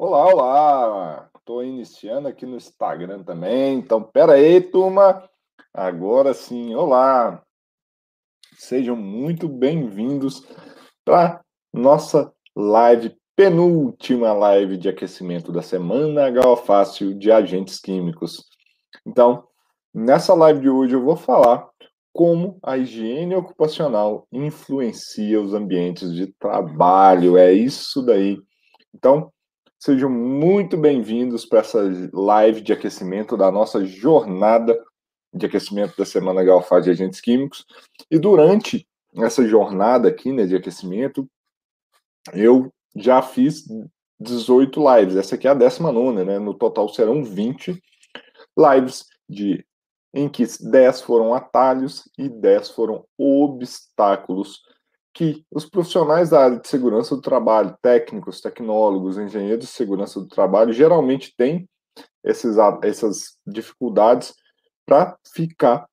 Olá, olá! Estou iniciando aqui no Instagram também. Então, pera aí, turma. Agora sim, olá! Sejam muito bem-vindos para nossa live, penúltima live de aquecimento da semana Galfácil de agentes químicos. Então, nessa live de hoje eu vou falar como a higiene ocupacional influencia os ambientes de trabalho. É isso daí. Então, Sejam muito bem-vindos para essa live de aquecimento da nossa jornada de aquecimento da Semana Galfaz de Agentes Químicos. E durante essa jornada aqui né, de aquecimento, eu já fiz 18 lives. Essa aqui é a 19, né? No total serão 20 lives de em que 10 foram atalhos e 10 foram obstáculos que os profissionais da área de segurança do trabalho, técnicos, tecnólogos, engenheiros de segurança do trabalho, geralmente têm esses, essas dificuldades para ficar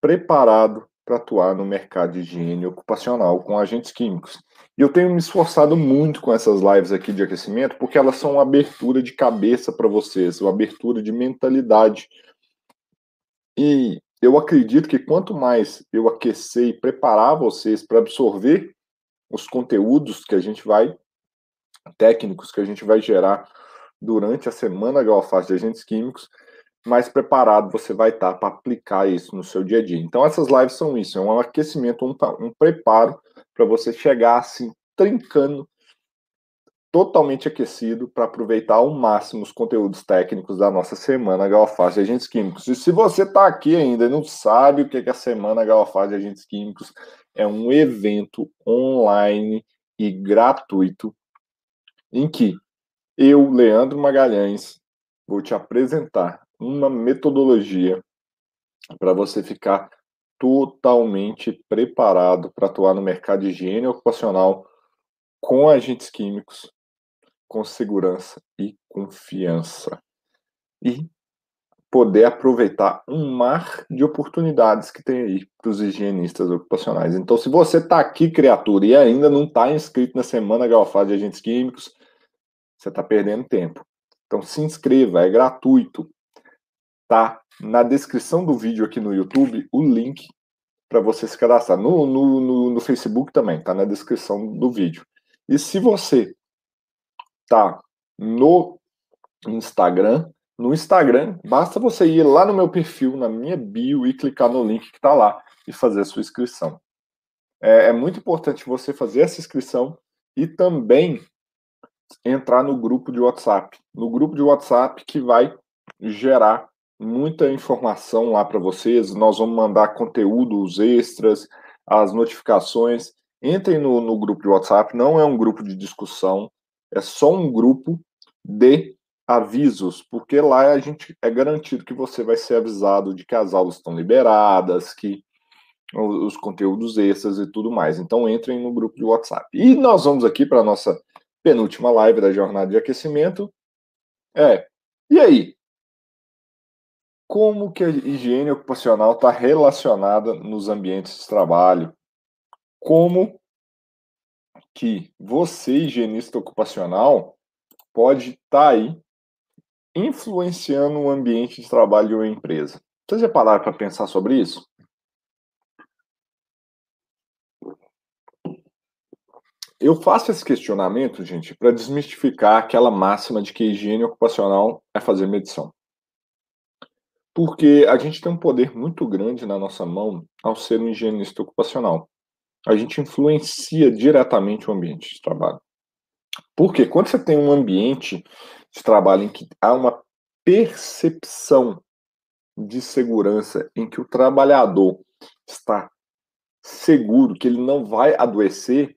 preparado para atuar no mercado de higiene ocupacional com agentes químicos. E eu tenho me esforçado muito com essas lives aqui de aquecimento, porque elas são uma abertura de cabeça para vocês, uma abertura de mentalidade. E eu acredito que quanto mais eu aquecer e preparar vocês para absorver os conteúdos que a gente vai, técnicos que a gente vai gerar durante a semana Galfaz de agentes químicos, mais preparado você vai estar para aplicar isso no seu dia a dia. Então essas lives são isso, é um aquecimento, um, um preparo para você chegar assim trincando totalmente aquecido para aproveitar ao máximo os conteúdos técnicos da nossa semana Galfaz de Agentes Químicos. E se você está aqui ainda e não sabe o que é a semana Galfaz de Agentes Químicos, é um evento online e gratuito em que eu, Leandro Magalhães, vou te apresentar uma metodologia para você ficar totalmente preparado para atuar no mercado de higiene ocupacional com agentes químicos com segurança e confiança. E poder aproveitar um mar de oportunidades que tem aí para os higienistas ocupacionais. Então, se você está aqui, criatura, e ainda não está inscrito na Semana Galfaz de Agentes Químicos, você está perdendo tempo. Então, se inscreva, é gratuito. Tá na descrição do vídeo aqui no YouTube o link para você se cadastrar. No, no, no, no Facebook também, tá na descrição do vídeo. E se você tá no Instagram. No Instagram, basta você ir lá no meu perfil, na minha bio e clicar no link que está lá e fazer a sua inscrição. É, é muito importante você fazer essa inscrição e também entrar no grupo de WhatsApp. No grupo de WhatsApp que vai gerar muita informação lá para vocês. Nós vamos mandar conteúdos extras, as notificações. Entrem no, no grupo de WhatsApp, não é um grupo de discussão, é só um grupo de avisos, porque lá a gente é garantido que você vai ser avisado de que as aulas estão liberadas, que os conteúdos extras e tudo mais. Então entrem no grupo de WhatsApp. E nós vamos aqui para a nossa penúltima live da jornada de aquecimento. É, e aí? Como que a higiene ocupacional está relacionada nos ambientes de trabalho? Como que você, higienista ocupacional, pode estar tá aí influenciando o ambiente de trabalho uma empresa. Vocês já pararam para pensar sobre isso? Eu faço esse questionamento, gente, para desmistificar aquela máxima de que higiene ocupacional é fazer medição. Porque a gente tem um poder muito grande na nossa mão ao ser um higienista ocupacional a gente influencia diretamente o ambiente de trabalho. Porque quando você tem um ambiente de trabalho em que há uma percepção de segurança, em que o trabalhador está seguro que ele não vai adoecer,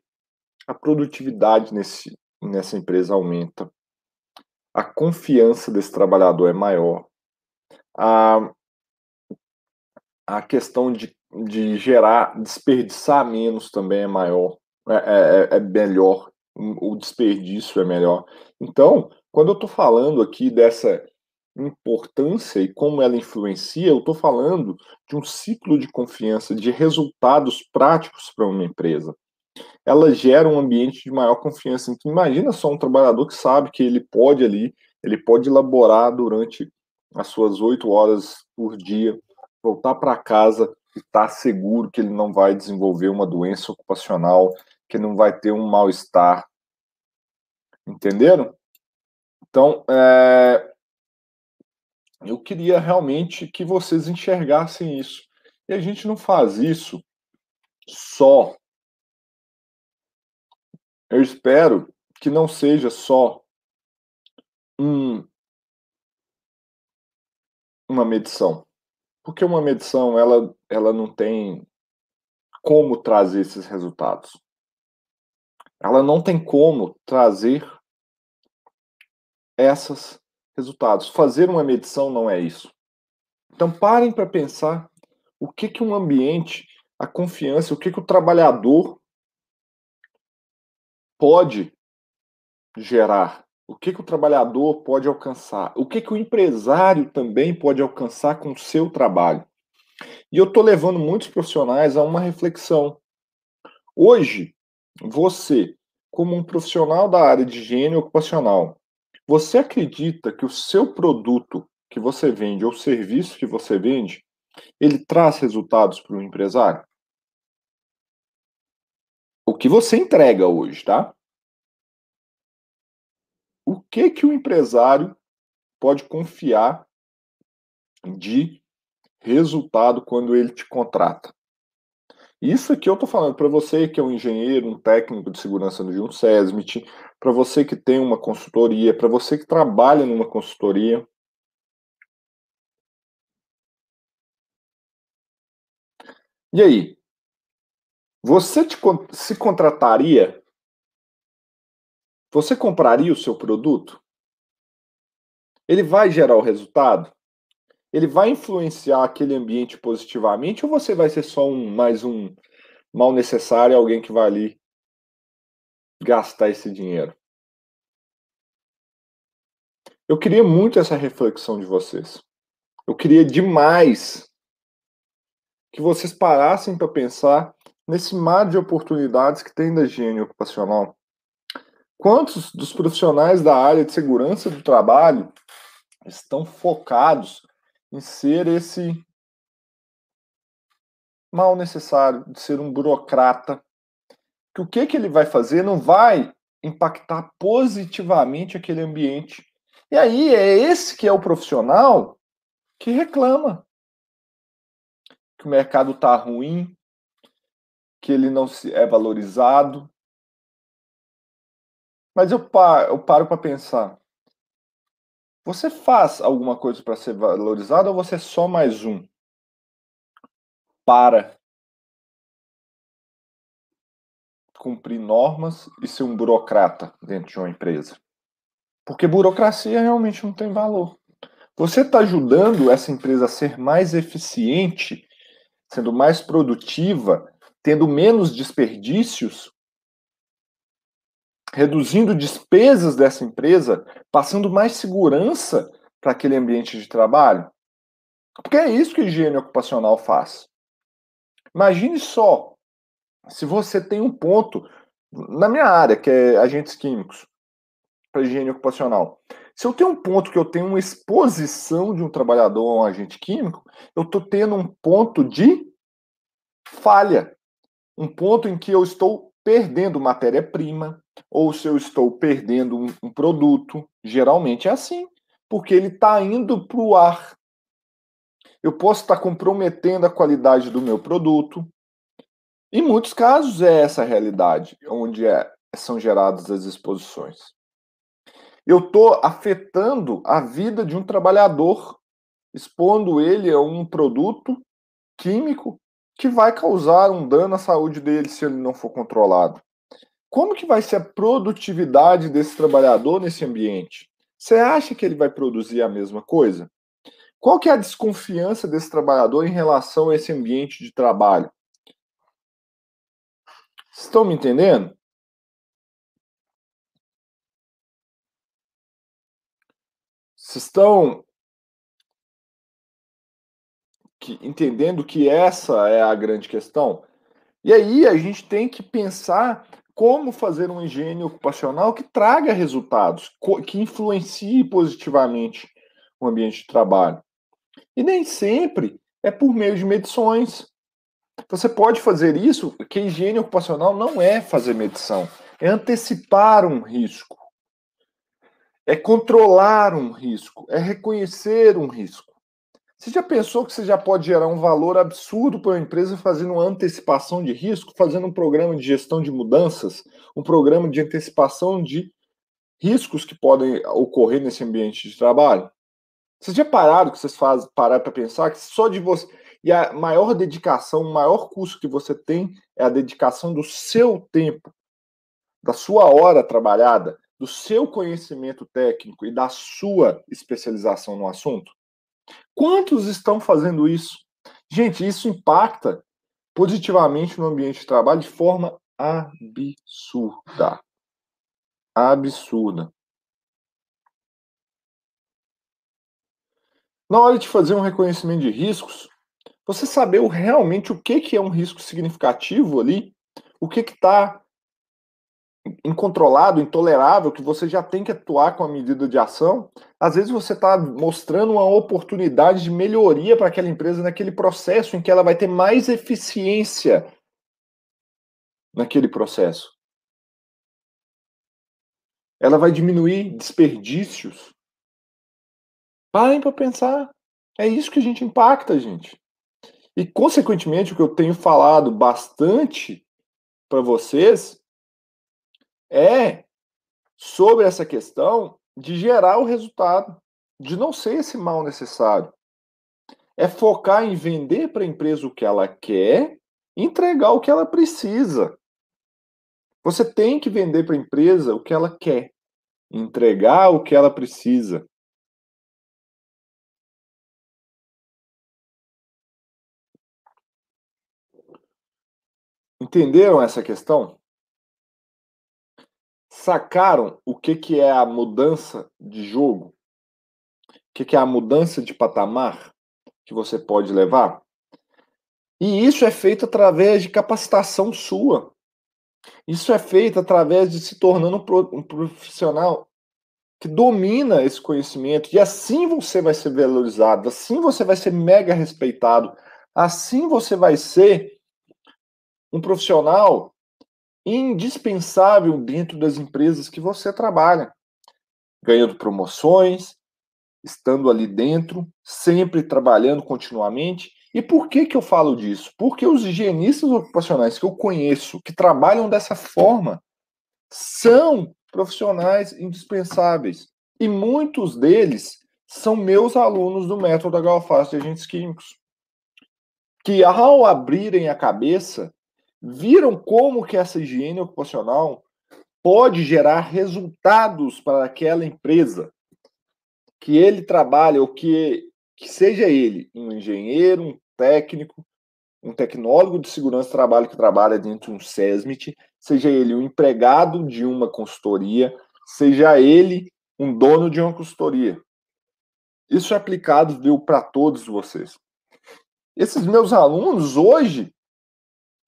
a produtividade nesse, nessa empresa aumenta. A confiança desse trabalhador é maior. A, a questão de de gerar, desperdiçar menos também é maior, é, é, é, é melhor, o desperdício é melhor. Então, quando eu estou falando aqui dessa importância e como ela influencia, eu estou falando de um ciclo de confiança, de resultados práticos para uma empresa. ela gera um ambiente de maior confiança. Então, imagina só um trabalhador que sabe que ele pode ali, ele pode elaborar durante as suas oito horas por dia, voltar para casa e estar tá seguro que ele não vai desenvolver uma doença ocupacional, que não vai ter um mal-estar. Entenderam? Então, é, eu queria realmente que vocês enxergassem isso. E a gente não faz isso só. Eu espero que não seja só um, uma medição. Porque uma medição, ela, ela não tem como trazer esses resultados. Ela não tem como trazer esses resultados. Fazer uma medição não é isso. Então parem para pensar o que que um ambiente, a confiança, o que que o trabalhador pode gerar, o que que o trabalhador pode alcançar, o que que o empresário também pode alcançar com o seu trabalho. E eu estou levando muitos profissionais a uma reflexão. Hoje, você, como um profissional da área de higiene ocupacional, você acredita que o seu produto que você vende ou serviço que você vende, ele traz resultados para o empresário? O que você entrega hoje, tá? O que que o empresário pode confiar de resultado quando ele te contrata? Isso aqui eu estou falando para você que é um engenheiro, um técnico de segurança de um SESMIT, para você que tem uma consultoria, para você que trabalha numa consultoria. E aí? Você te, se contrataria? Você compraria o seu produto? Ele vai gerar o resultado? ele vai influenciar aquele ambiente positivamente ou você vai ser só um mais um mal necessário, alguém que vai ali gastar esse dinheiro? Eu queria muito essa reflexão de vocês. Eu queria demais que vocês parassem para pensar nesse mar de oportunidades que tem da higiene ocupacional. Quantos dos profissionais da área de segurança do trabalho estão focados em ser esse mal necessário, de ser um burocrata. Que o que, que ele vai fazer não vai impactar positivamente aquele ambiente. E aí é esse que é o profissional que reclama que o mercado está ruim, que ele não é valorizado. Mas eu paro, eu paro para pensar. Você faz alguma coisa para ser valorizado ou você é só mais um? Para cumprir normas e ser um burocrata dentro de uma empresa. Porque burocracia realmente não tem valor. Você está ajudando essa empresa a ser mais eficiente, sendo mais produtiva, tendo menos desperdícios, reduzindo despesas dessa empresa, passando mais segurança para aquele ambiente de trabalho? Porque é isso que a higiene ocupacional faz. Imagine só, se você tem um ponto, na minha área, que é agentes químicos, para higiene ocupacional. Se eu tenho um ponto que eu tenho uma exposição de um trabalhador a um agente químico, eu estou tendo um ponto de falha. Um ponto em que eu estou perdendo matéria-prima, ou se eu estou perdendo um, um produto. Geralmente é assim, porque ele está indo para o ar. Eu posso estar tá comprometendo a qualidade do meu produto. Em muitos casos é essa a realidade, onde é, são geradas as exposições. Eu estou afetando a vida de um trabalhador, expondo ele a um produto químico que vai causar um dano à saúde dele se ele não for controlado. Como que vai ser a produtividade desse trabalhador nesse ambiente? Você acha que ele vai produzir a mesma coisa? Qual que é a desconfiança desse trabalhador em relação a esse ambiente de trabalho? Estão me entendendo? Vocês estão que, entendendo que essa é a grande questão, E aí a gente tem que pensar como fazer um higiene ocupacional que traga resultados, que influencie positivamente o ambiente de trabalho. E nem sempre é por meio de medições. Você pode fazer isso, que higiene ocupacional não é fazer medição, é antecipar um risco, é controlar um risco, é reconhecer um risco. Você já pensou que você já pode gerar um valor absurdo para uma empresa fazendo uma antecipação de risco, fazendo um programa de gestão de mudanças, um programa de antecipação de riscos que podem ocorrer nesse ambiente de trabalho? Vocês já pararam que vocês fazem parar para pensar que só de você e a maior dedicação, o maior custo que você tem é a dedicação do seu tempo, da sua hora trabalhada, do seu conhecimento técnico e da sua especialização no assunto? Quantos estão fazendo isso? Gente, isso impacta positivamente no ambiente de trabalho de forma absurda. Absurda. Na hora de fazer um reconhecimento de riscos, você saber realmente o que, que é um risco significativo ali, o que está incontrolado, intolerável, que você já tem que atuar com a medida de ação, às vezes você está mostrando uma oportunidade de melhoria para aquela empresa naquele processo em que ela vai ter mais eficiência naquele processo. Ela vai diminuir desperdícios. Parem para pensar. É isso que a gente impacta, gente. E, consequentemente, o que eu tenho falado bastante para vocês é sobre essa questão de gerar o resultado, de não ser esse mal necessário. É focar em vender para a empresa o que ela quer, entregar o que ela precisa. Você tem que vender para a empresa o que ela quer, entregar o que ela precisa. Entenderam essa questão? Sacaram o que, que é a mudança de jogo? O que, que é a mudança de patamar que você pode levar? E isso é feito através de capacitação sua. Isso é feito através de se tornando um profissional que domina esse conhecimento. E assim você vai ser valorizado, assim você vai ser mega respeitado, assim você vai ser um profissional indispensável dentro das empresas que você trabalha, ganhando promoções, estando ali dentro, sempre trabalhando continuamente. E por que que eu falo disso? Porque os higienistas ocupacionais que eu conheço, que trabalham dessa forma, são profissionais indispensáveis. E muitos deles são meus alunos do método HOFAS de agentes químicos. Que ao abrirem a cabeça viram como que essa higiene ocupacional pode gerar resultados para aquela empresa que ele trabalha, ou que, que seja ele um engenheiro, um técnico, um tecnólogo de segurança trabalho que trabalha dentro de um SESMIT, seja ele um empregado de uma consultoria, seja ele um dono de uma consultoria. Isso é aplicado para todos vocês. Esses meus alunos hoje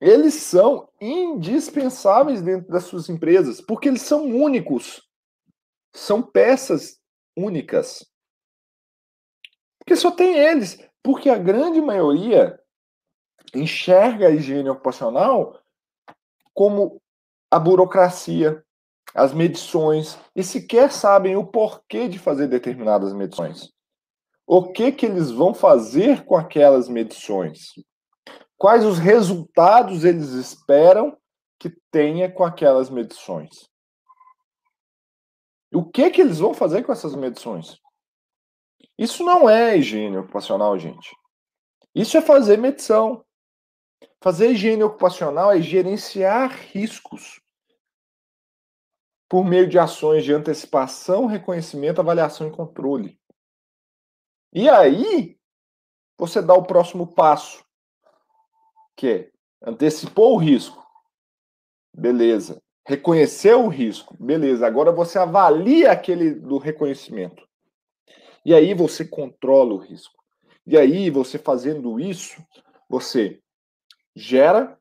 eles são indispensáveis dentro das suas empresas, porque eles são únicos. São peças únicas. Porque só tem eles. Porque a grande maioria enxerga a higiene ocupacional como a burocracia, as medições, e sequer sabem o porquê de fazer determinadas medições. O que que eles vão fazer com aquelas medições? Quais os resultados eles esperam que tenha com aquelas medições. O que que eles vão fazer com essas medições? Isso não é higiene ocupacional, gente. Isso é fazer medição. Fazer higiene ocupacional é gerenciar riscos por meio de ações de antecipação, reconhecimento, avaliação e controle. E aí, você dá o próximo passo, que antecipou o risco. Beleza. Reconheceu o risco. Beleza. Agora você avalia aquele do reconhecimento. E aí você controla o risco. E aí você fazendo isso, você gera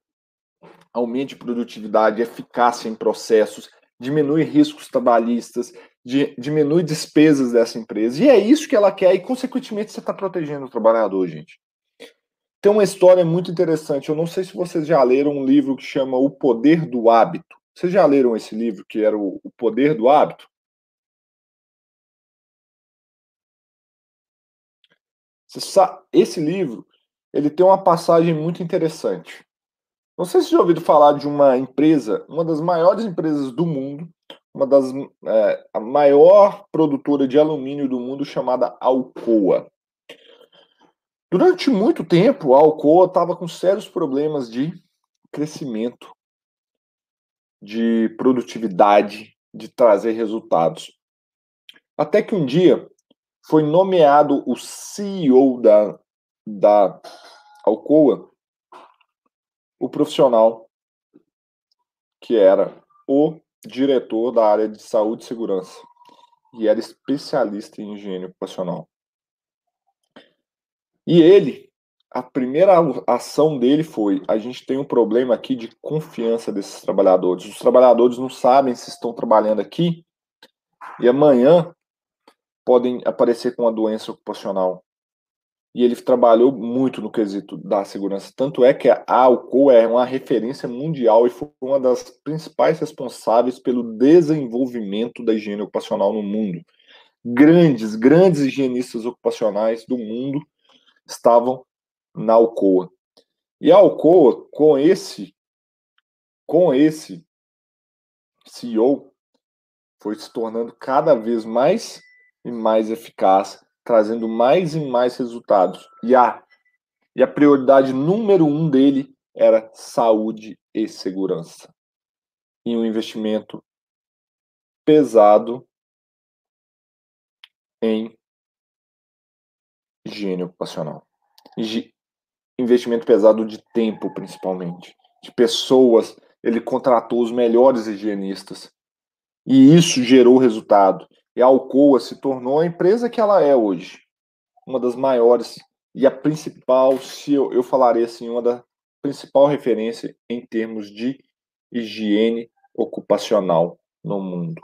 aumente produtividade, eficácia em processos, diminui riscos trabalhistas, de, diminui despesas dessa empresa. E é isso que ela quer, e consequentemente você está protegendo o trabalhador, gente. Tem uma história muito interessante. Eu não sei se vocês já leram um livro que chama O Poder do Hábito. Vocês já leram esse livro que era o, Poder do Hábito? Esse livro ele tem uma passagem muito interessante. Não sei se já ouviram falar de uma empresa, uma das maiores empresas do mundo, uma das é, a maior produtora de alumínio do mundo chamada Alcoa. Durante muito tempo, a Alcoa estava com sérios problemas de crescimento, de produtividade, de trazer resultados. Até que um dia foi nomeado o CEO da, da Alcoa o profissional que era o diretor da área de saúde e segurança e era especialista em higiene ocupacional. E ele, a primeira ação dele foi: a gente tem um problema aqui de confiança desses trabalhadores. Os trabalhadores não sabem se estão trabalhando aqui e amanhã podem aparecer com uma doença ocupacional e ele trabalhou muito no quesito da segurança. Tanto é que a Alcoa é uma referência mundial e foi uma das principais responsáveis pelo desenvolvimento da higiene ocupacional no mundo. Grandes, grandes higienistas ocupacionais do mundo estavam na Alcoa. E a Alcoa, com esse, com esse CEO, foi se tornando cada vez mais e mais eficaz trazendo mais e mais resultados. E a, e a prioridade número um dele era saúde e segurança. E um investimento pesado em higiene ocupacional. Investimento pesado de tempo, principalmente. De pessoas. Ele contratou os melhores higienistas. E isso gerou resultado. E a Alcoa se tornou a empresa que ela é hoje. Uma das maiores e a principal, se eu, eu falarei assim, uma da principal referência em termos de higiene ocupacional no mundo.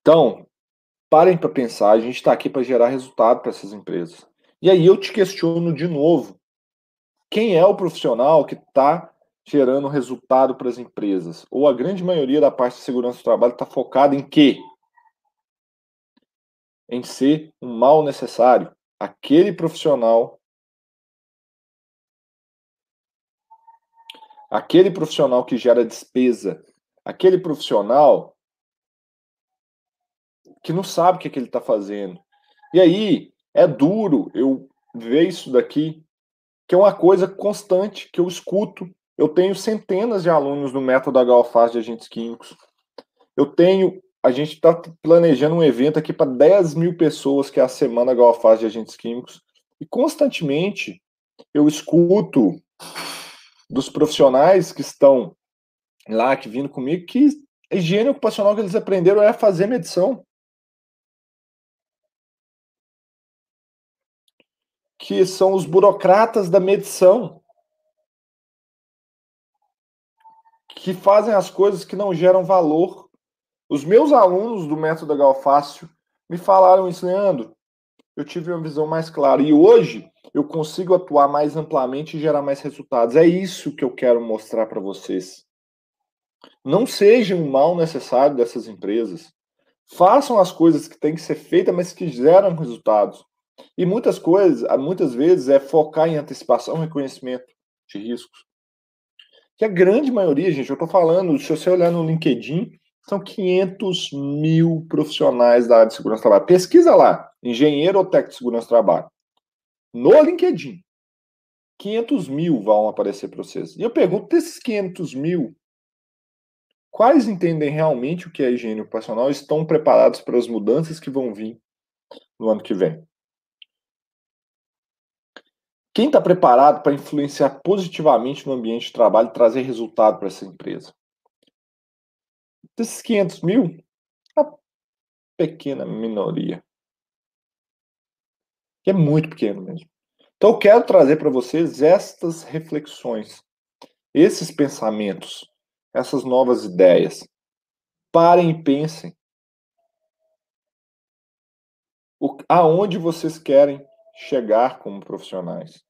Então, parem para pensar, a gente está aqui para gerar resultado para essas empresas. E aí eu te questiono de novo: quem é o profissional que está gerando resultado para as empresas? Ou a grande maioria da parte de segurança do trabalho está focada em quê? Em ser um mal necessário. Aquele profissional. Aquele profissional que gera despesa. Aquele profissional que não sabe o que, é que ele está fazendo. E aí, é duro eu ver isso daqui, que é uma coisa constante que eu escuto eu tenho centenas de alunos no método HOFAS de agentes químicos. Eu tenho, a gente está planejando um evento aqui para 10 mil pessoas, que é a semana HOFAS de agentes químicos. E constantemente eu escuto dos profissionais que estão lá, que vindo comigo, que a higiene ocupacional que eles aprenderam é fazer medição. Que são os burocratas da medição. que fazem as coisas que não geram valor. Os meus alunos do método Galfácio me falaram isso, Leandro. Eu tive uma visão mais clara e hoje eu consigo atuar mais amplamente e gerar mais resultados. É isso que eu quero mostrar para vocês. Não sejam um mal necessário dessas empresas. Façam as coisas que têm que ser feitas, mas que geram resultados. E muitas coisas, muitas vezes, é focar em antecipação e reconhecimento de riscos que a grande maioria, gente, eu estou falando, se você olhar no LinkedIn, são 500 mil profissionais da área de segurança do trabalho. Pesquisa lá, engenheiro ou técnico de segurança do trabalho. No LinkedIn, 500 mil vão aparecer para vocês. E eu pergunto, desses 500 mil, quais entendem realmente o que é higiene ocupacional e estão preparados para as mudanças que vão vir no ano que vem? Quem está preparado para influenciar positivamente no ambiente de trabalho e trazer resultado para essa empresa? Desses 500 mil, a pequena minoria. Que é muito pequeno mesmo. Então, eu quero trazer para vocês estas reflexões, esses pensamentos, essas novas ideias. Parem e pensem. O, aonde vocês querem chegar como profissionais?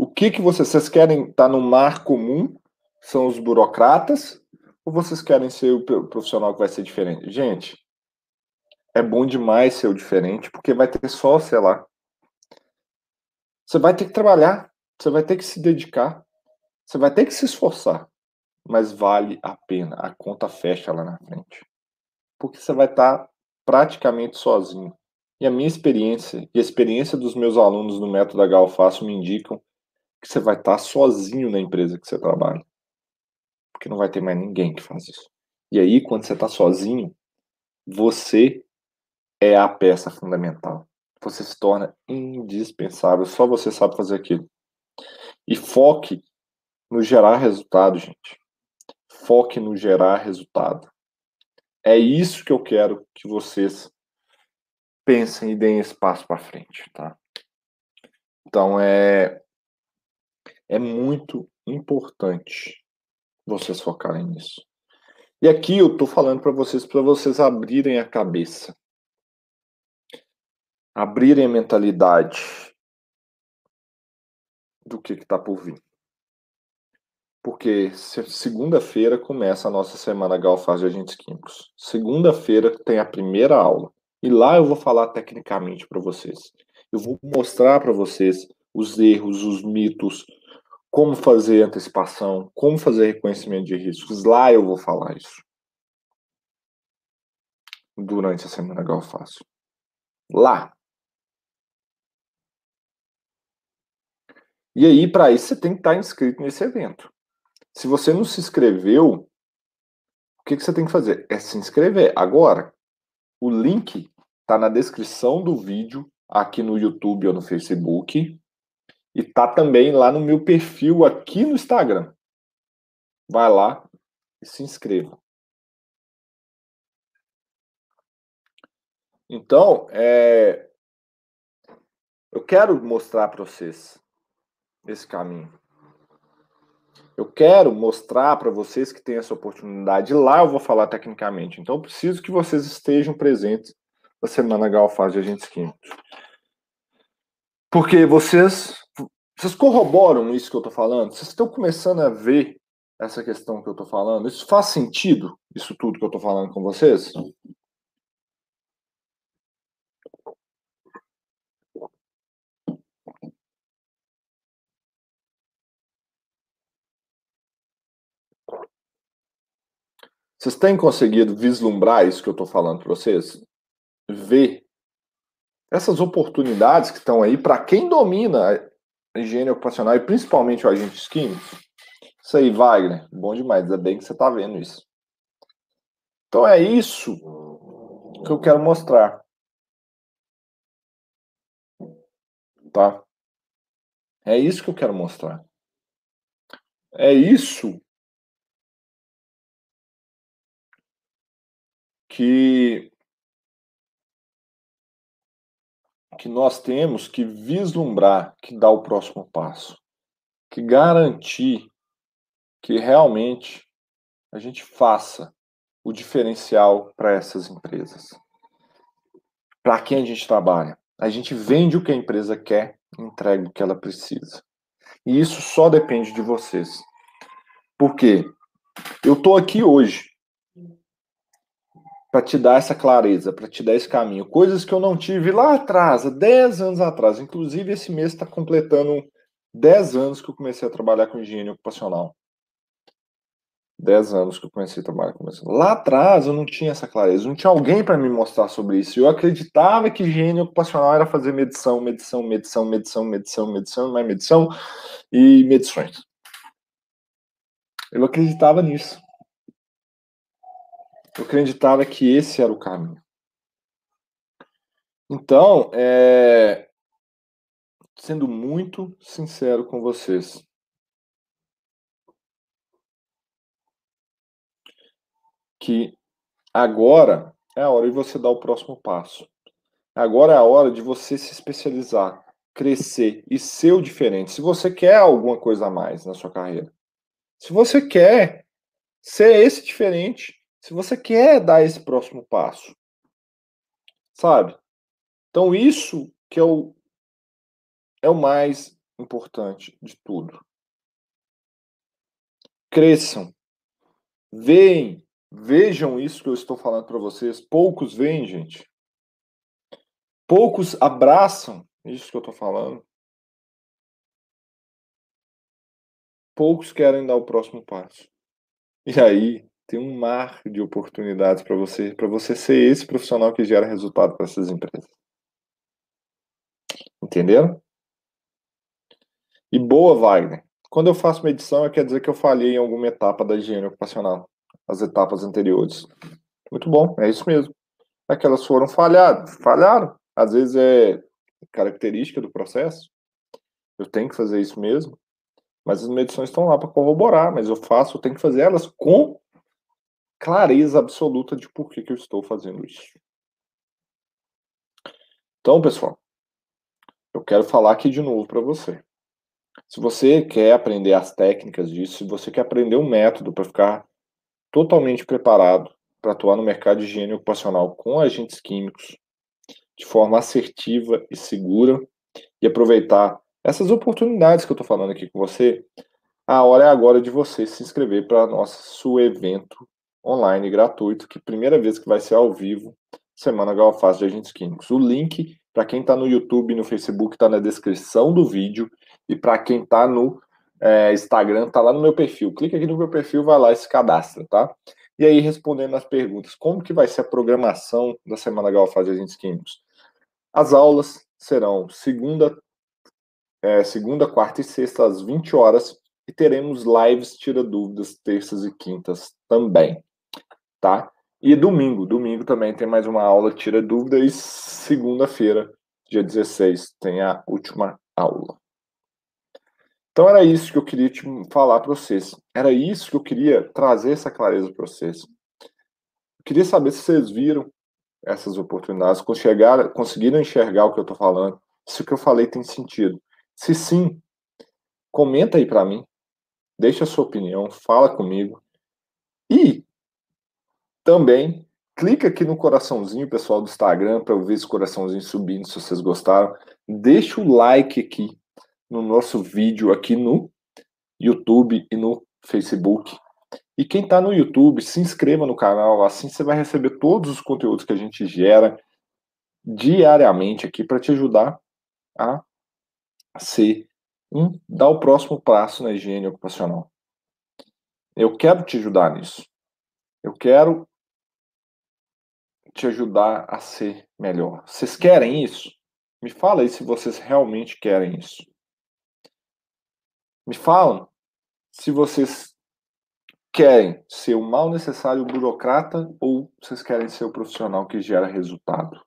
O que que vocês, vocês querem estar no mar comum? São os burocratas? Ou vocês querem ser o profissional que vai ser diferente? Gente, é bom demais ser o diferente, porque vai ter só, sei lá. Você vai ter que trabalhar, você vai ter que se dedicar, você vai ter que se esforçar, mas vale a pena, a conta fecha lá na frente. Porque você vai estar praticamente sozinho. E a minha experiência e a experiência dos meus alunos no método H me indicam que você vai estar sozinho na empresa que você trabalha. Porque não vai ter mais ninguém que faz isso. E aí, quando você está sozinho, você é a peça fundamental. Você se torna indispensável. Só você sabe fazer aquilo. E foque no gerar resultado, gente. Foque no gerar resultado. É isso que eu quero que vocês pensem e deem espaço para frente, tá? Então é é muito importante vocês focarem nisso. E aqui eu estou falando para vocês, para vocês abrirem a cabeça, abrirem a mentalidade do que está por vir. Porque segunda-feira começa a nossa semana Galfaz de Agentes Químicos. Segunda-feira tem a primeira aula. E lá eu vou falar tecnicamente para vocês. Eu vou mostrar para vocês os erros, os mitos, como fazer antecipação, como fazer reconhecimento de riscos. Lá eu vou falar isso. Durante a semana Galfácio. Lá. E aí, para isso, você tem que estar inscrito nesse evento. Se você não se inscreveu, o que, que você tem que fazer? É se inscrever. Agora, o link está na descrição do vídeo, aqui no YouTube ou no Facebook. E tá também lá no meu perfil aqui no Instagram. Vai lá e se inscreva. Então, é... eu quero mostrar para vocês esse caminho. Eu quero mostrar para vocês que tem essa oportunidade. Lá eu vou falar tecnicamente. Então, eu preciso que vocês estejam presentes na Semana Galfaz de Agentes Químicos. Porque vocês vocês corroboram isso que eu estou falando? Vocês estão começando a ver essa questão que eu estou falando? Isso faz sentido, isso tudo que eu estou falando com vocês? Vocês têm conseguido vislumbrar isso que eu estou falando para vocês? Ver essas oportunidades que estão aí para quem domina higiene ocupacional e principalmente o agentes químicos. Isso aí, Wagner. Bom demais. Ainda bem que você está vendo isso. Então é isso que eu quero mostrar. Tá? É isso que eu quero mostrar. É isso que que nós temos que vislumbrar, que dar o próximo passo, que garantir que realmente a gente faça o diferencial para essas empresas. Para quem a gente trabalha? A gente vende o que a empresa quer, entrega o que ela precisa. E isso só depende de vocês. Por quê? Eu estou aqui hoje para te dar essa clareza, para te dar esse caminho. Coisas que eu não tive lá atrás, há 10 anos atrás. Inclusive, esse mês está completando 10 anos que eu comecei a trabalhar com higiene ocupacional. 10 anos que eu comecei a trabalhar com isso. Lá atrás eu não tinha essa clareza, não tinha alguém para me mostrar sobre isso. Eu acreditava que higiene ocupacional era fazer medição, medição, medição, medição, medição, medição, mais medição e medições. Eu acreditava nisso. Eu acreditava que esse era o caminho. Então, é... sendo muito sincero com vocês, que agora é a hora de você dar o próximo passo. Agora é a hora de você se especializar, crescer e ser o diferente. Se você quer alguma coisa a mais na sua carreira, se você quer ser esse diferente, se você quer dar esse próximo passo, sabe? Então isso que é o é o mais importante de tudo. Cresçam. Veem, vejam isso que eu estou falando para vocês. Poucos veem, gente. Poucos abraçam isso que eu estou falando. Poucos querem dar o próximo passo. E aí tem um mar de oportunidades para você, para você ser esse profissional que gera resultado para essas empresas. Entenderam? E boa, Wagner. Quando eu faço medição, quer dizer que eu falhei em alguma etapa da higiene ocupacional, as etapas anteriores. Muito bom, é isso mesmo. É que elas foram falhadas, falharam. Às vezes é característica do processo. Eu tenho que fazer isso mesmo. Mas as medições estão lá para corroborar, mas eu faço, eu tenho que fazer elas com clareza absoluta de por que, que eu estou fazendo isso. Então, pessoal, eu quero falar aqui de novo para você. Se você quer aprender as técnicas disso, se você quer aprender um método para ficar totalmente preparado para atuar no mercado de higiene ocupacional com agentes químicos de forma assertiva e segura e aproveitar essas oportunidades que eu estou falando aqui com você, a hora é agora de você se inscrever para nosso evento online gratuito, que primeira vez que vai ser ao vivo, Semana Galfaz de Agentes Químicos. O link para quem está no YouTube e no Facebook está na descrição do vídeo e para quem está no é, Instagram está lá no meu perfil. Clica aqui no meu perfil, vai lá e se cadastra, tá? E aí respondendo as perguntas, como que vai ser a programação da Semana Galfaz de Agentes Químicos? As aulas serão segunda, é, segunda, quarta e sexta às 20 horas e teremos lives tira dúvidas terças e quintas também, tá? E domingo, domingo também tem mais uma aula tira dúvida e segunda-feira, dia 16, tem a última aula. Então era isso que eu queria te falar para vocês. Era isso que eu queria trazer essa clareza para vocês. Eu queria saber se vocês viram essas oportunidades, conseguiram enxergar o que eu estou falando, se o que eu falei tem sentido. Se sim, comenta aí para mim, deixa a sua opinião, fala comigo. E também clica aqui no coraçãozinho, pessoal do Instagram, para eu ver esse coraçãozinho subindo, se vocês gostaram. Deixa o like aqui no nosso vídeo aqui no YouTube e no Facebook. E quem está no YouTube, se inscreva no canal, assim você vai receber todos os conteúdos que a gente gera diariamente aqui para te ajudar a ser um, dar o próximo passo na higiene ocupacional. Eu quero te ajudar nisso. Eu quero te ajudar a ser melhor. Vocês querem isso? Me fala aí se vocês realmente querem isso. Me falam se vocês querem ser o mal necessário burocrata ou vocês querem ser o profissional que gera resultado.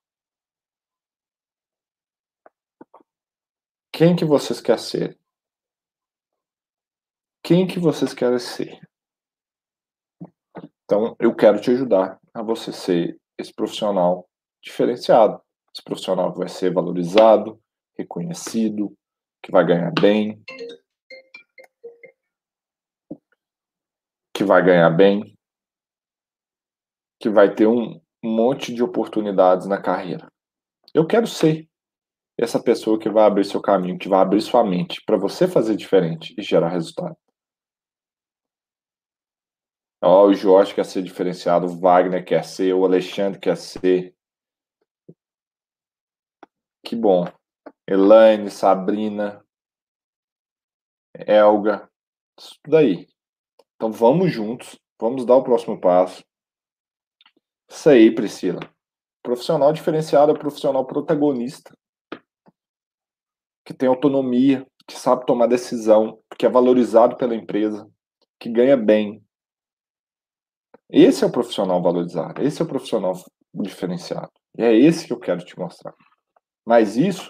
Quem que vocês querem ser? Quem que vocês querem ser? Então, eu quero te ajudar a você ser esse profissional diferenciado. Esse profissional que vai ser valorizado, reconhecido, que vai ganhar bem, que vai ganhar bem, que vai ter um monte de oportunidades na carreira. Eu quero ser essa pessoa que vai abrir seu caminho, que vai abrir sua mente para você fazer diferente e gerar resultado. Ó, o Jorge quer ser diferenciado, o Wagner quer ser, o Alexandre quer ser. Que bom. Elaine, Sabrina, Elga, isso tudo aí. Então vamos juntos, vamos dar o próximo passo. Isso aí, Priscila. Profissional diferenciado é profissional protagonista que tem autonomia, que sabe tomar decisão, que é valorizado pela empresa, que ganha bem. Esse é o profissional valorizado, esse é o profissional diferenciado. E é esse que eu quero te mostrar. Mas isso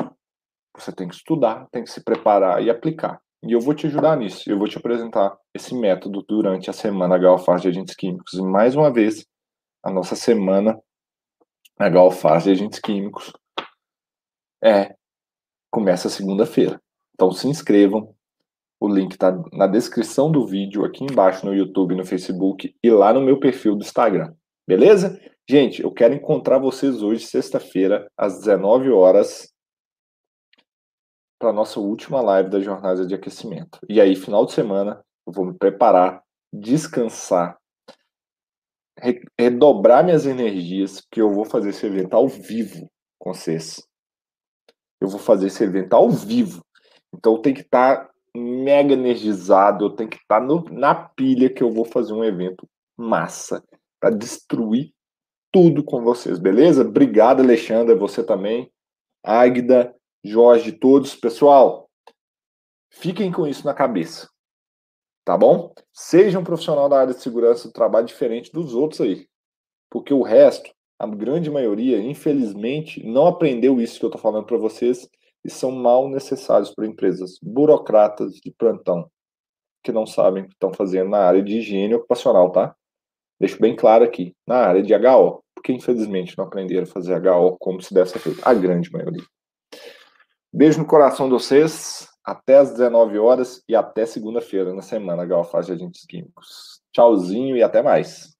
você tem que estudar, tem que se preparar e aplicar. E eu vou te ajudar nisso. Eu vou te apresentar esse método durante a semana Galfaz de Agentes Químicos. E mais uma vez, a nossa semana Galfaz de Agentes Químicos É, começa segunda-feira. Então se inscrevam. O link está na descrição do vídeo, aqui embaixo no YouTube, no Facebook e lá no meu perfil do Instagram. Beleza? Gente, eu quero encontrar vocês hoje, sexta-feira, às 19 horas, para a nossa última live da jornada de aquecimento. E aí, final de semana, eu vou me preparar, descansar, redobrar minhas energias, porque eu vou fazer esse evento ao vivo com vocês. Eu vou fazer esse evento ao vivo. Então tem que estar tá mega energizado, eu tenho que estar tá na pilha que eu vou fazer um evento massa para destruir tudo com vocês, beleza? Obrigado, Alexandra, você também. Águida, Jorge, todos. Pessoal, fiquem com isso na cabeça, tá bom? Seja um profissional da área de segurança do trabalho diferente dos outros aí, porque o resto, a grande maioria, infelizmente, não aprendeu isso que eu tô falando para vocês e são mal necessários para empresas, burocratas de plantão, que não sabem o que estão fazendo na área de higiene ocupacional, tá? Deixo bem claro aqui, na área de HO, porque infelizmente não aprenderam a fazer HO como se deve ser feito, a grande maioria. Beijo no coração de vocês, até às 19 horas e até segunda-feira na semana HO Faz de Agentes Químicos. Tchauzinho e até mais.